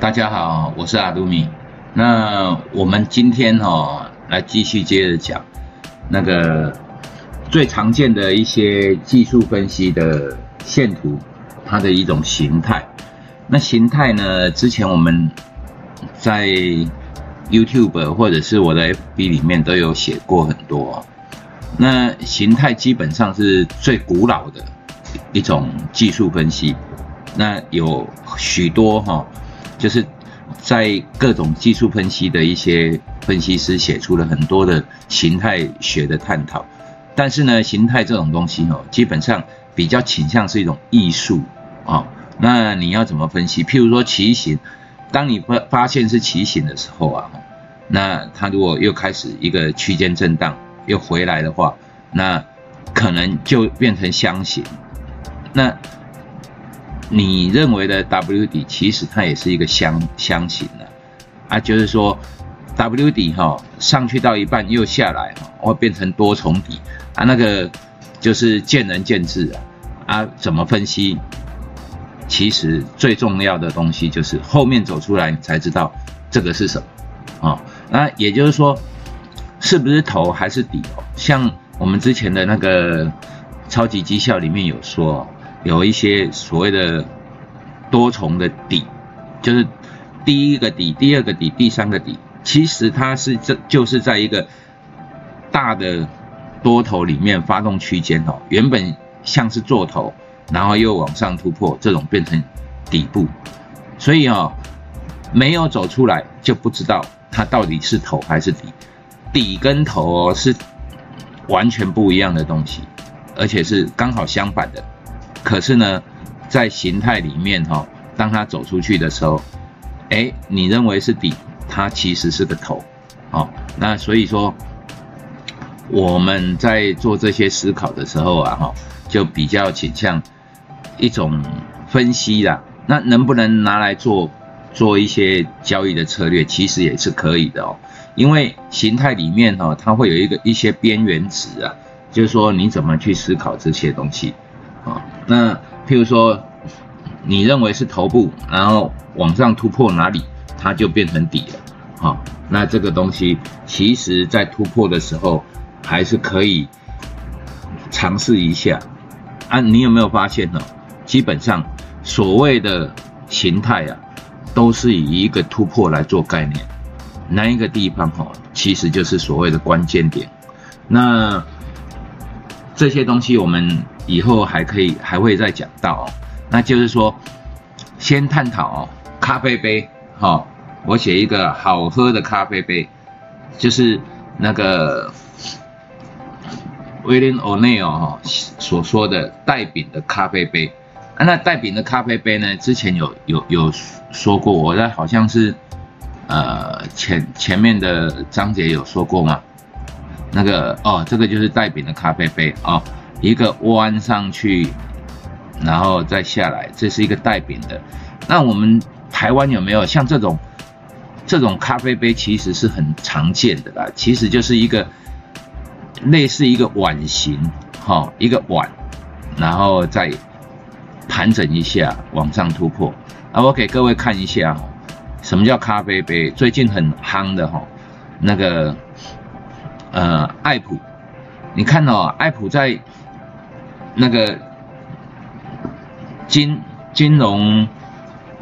大家好，我是阿杜米。那我们今天哦，来继续接着讲那个最常见的一些技术分析的线图，它的一种形态。那形态呢，之前我们在 YouTube 或者是我的 FB 里面都有写过很多。那形态基本上是最古老的一种技术分析。那有许多哈。就是在各种技术分析的一些分析师写出了很多的形态学的探讨，但是呢，形态这种东西哦，基本上比较倾向是一种艺术啊。那你要怎么分析？譬如说旗形，当你发发现是旗形的时候啊，那它如果又开始一个区间震荡又回来的话，那可能就变成箱形。那你认为的 W 底，其实它也是一个箱箱型的啊，就是说 W 底哈上去到一半又下来哈，会变成多重底啊，那个就是见仁见智啊啊，怎么分析？其实最重要的东西就是后面走出来你才知道这个是什么啊，那也就是说是不是头还是底哦？像我们之前的那个超级绩效里面有说。有一些所谓的多重的底，就是第一个底、第二个底、第三个底，其实它是这就是在一个大的多头里面发动区间哦，原本像是做头，然后又往上突破，这种变成底部，所以哦，没有走出来就不知道它到底是头还是底，底跟头哦是完全不一样的东西，而且是刚好相反的。可是呢，在形态里面哈，当它走出去的时候，哎，你认为是底，它其实是个头，哦，那所以说我们在做这些思考的时候啊，哈，就比较倾向一种分析啦。那能不能拿来做做一些交易的策略，其实也是可以的哦。因为形态里面哈，它会有一个一些边缘值啊，就是说你怎么去思考这些东西。啊，那譬如说，你认为是头部，然后往上突破哪里，它就变成底了。好，那这个东西其实在突破的时候，还是可以尝试一下。啊，你有没有发现呢？基本上所谓的形态啊，都是以一个突破来做概念，那一个地方哈，其实就是所谓的关键点。那这些东西我们。以后还可以还会再讲到，哦，那就是说，先探讨哦，咖啡杯，哈，我写一个好喝的咖啡杯，就是那个 William O'Neill 哈所说的带柄的咖啡杯，那带柄的咖啡杯呢，之前有有有说过，我在好像是呃前前面的章节有说过吗？那个哦，这个就是带柄的咖啡杯哦。一个弯上去，然后再下来，这是一个带柄的。那我们台湾有没有像这种这种咖啡杯？其实是很常见的啦。其实就是一个类似一个碗形，哈，一个碗，然后再盘整一下，往上突破。啊，我给各位看一下，什么叫咖啡杯？最近很夯的哈，那个呃，爱普，你看哦，爱普在。那个金金融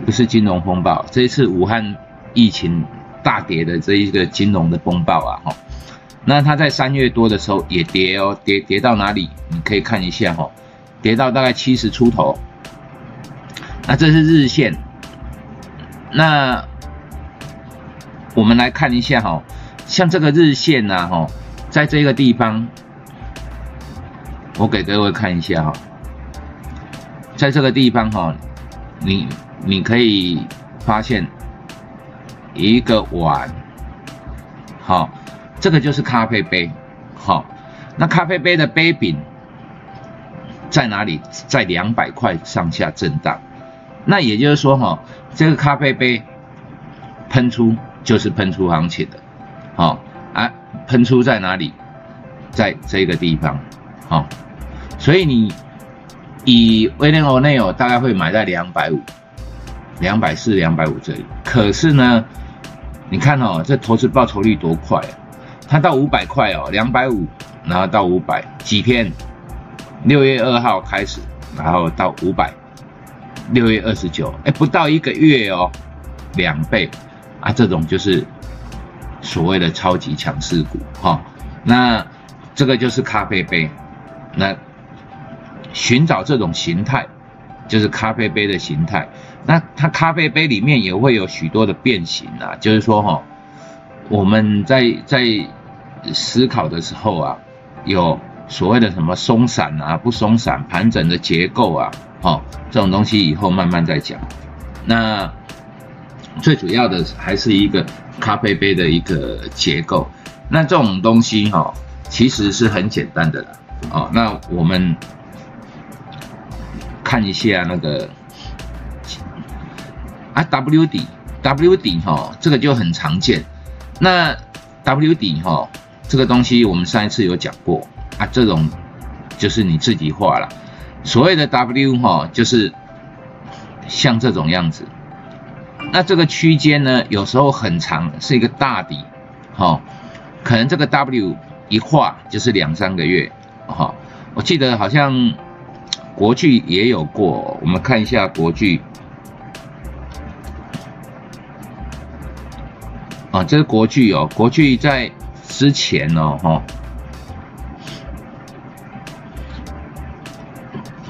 不是金融风暴，这一次武汉疫情大跌的这一个金融的风暴啊，哈，那它在三月多的时候也跌哦，跌跌到哪里？你可以看一下哈，跌到大概七十出头。那这是日线，那我们来看一下哈，像这个日线呐，哈，在这个地方。我给各位看一下哈，在这个地方哈，你你可以发现一个碗，好，这个就是咖啡杯，好，那咖啡杯的杯柄在哪里？在两百块上下震荡，那也就是说哈，这个咖啡杯喷出就是喷出行情的，好啊，喷出在哪里？在这个地方，好。所以你以威廉欧内尔大概会买在两百五，两百四、两百五这里。可是呢，你看哦，这投资报酬率多快啊！它到五百块哦，两百五，然后到五百，几天？六月二号开始，然后到五百，六月二十九，哎，不到一个月哦，两倍啊！这种就是所谓的超级强势股哈。那这个就是咖啡杯，那寻找这种形态，就是咖啡杯的形态。那它咖啡杯里面也会有许多的变形啊，就是说哈，我们在在思考的时候啊，有。所谓的什么松散啊、不松散、盘整的结构啊，哦，这种东西以后慢慢再讲。那最主要的还是一个咖啡杯的一个结构。那这种东西哈，其实是很简单的啦。哦，那我们看一下那个啊，W 底，W 底哈，这个就很常见。那 W 底哈，这个东西我们上一次有讲过。啊，这种就是你自己画了。所谓的 W 哈，就是像这种样子。那这个区间呢，有时候很长，是一个大底，哈，可能这个 W 一画就是两三个月，哈。我记得好像国剧也有过，我们看一下国剧。啊，这是国剧哦，国剧在之前哦，哈。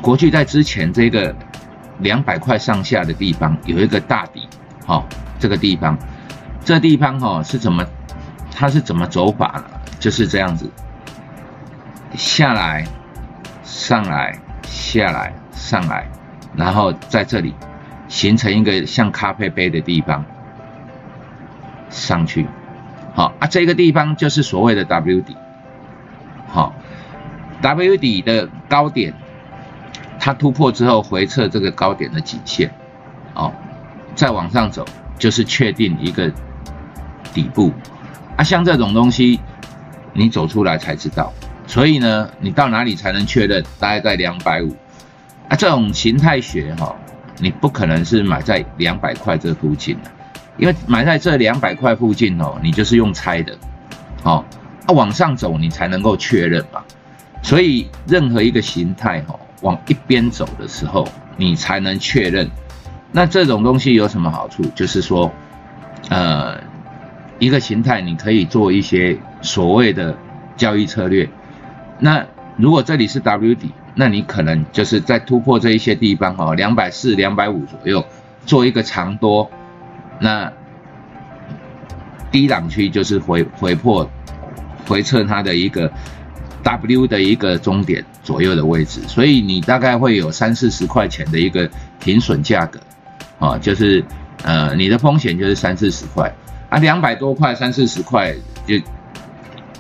国巨在之前这个两百块上下的地方有一个大底，好，这个地方，这地方哈是怎么，它是怎么走法呢？就是这样子，下来，上来，下来，上来，然后在这里形成一个像咖啡杯的地方，上去，好啊，这个地方就是所谓的 W 底，好，W 底的高点。它突破之后回撤这个高点的颈线，哦，再往上走就是确定一个底部啊。像这种东西，你走出来才知道。所以呢，你到哪里才能确认？大概在两百五啊。这种形态学哈，你不可能是买在两百块这附近的，因为买在这两百块附近哦，你就是用猜的，哦，啊往上走你才能够确认嘛。所以任何一个形态哈。往一边走的时候，你才能确认。那这种东西有什么好处？就是说，呃，一个形态你可以做一些所谓的交易策略。那如果这里是 W 底，那你可能就是在突破这一些地方哦，两百四、两百五左右做一个长多。那低档区就是回回破回撤它的一个。W 的一个终点左右的位置，所以你大概会有三四十块钱的一个停损价格，啊，就是呃你的风险就是三四十块啊，两百多块三四十块就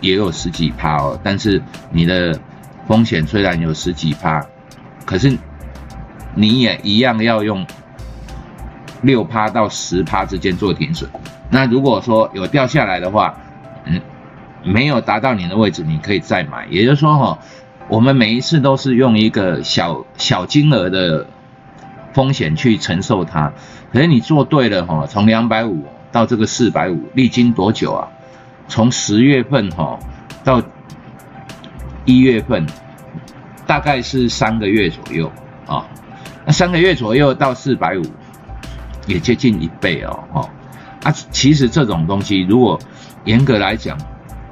也有十几趴哦，但是你的风险虽然有十几趴，可是你也一样要用六趴到十趴之间做停损，那如果说有掉下来的话，嗯。没有达到你的位置，你可以再买。也就是说，哈，我们每一次都是用一个小小金额的风险去承受它。可是你做对了，哈，从两百五到这个四百五，历经多久啊？从十月份，哈，到一月份，大概是三个月左右啊。那三个月左右到四百五，也接近一倍哦，哈。啊，其实这种东西，如果严格来讲，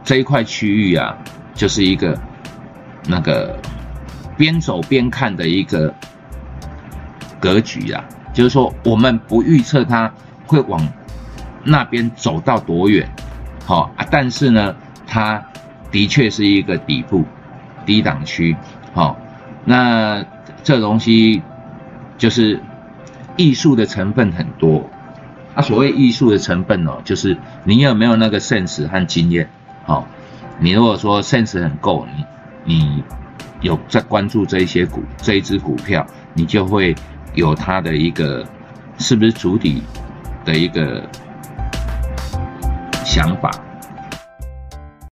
这一块区域啊，就是一个那个边走边看的一个格局啊，就是说我们不预测它会往那边走到多远，好啊，但是呢，它的确是一个底部低档区，好，那这东西就是艺术的成分很多，啊，所谓艺术的成分哦，就是你有没有那个 sense 和经验。好，你如果说 sense 很够，你你有在关注这一些股这一只股票，你就会有它的一个是不是主体的一个想法。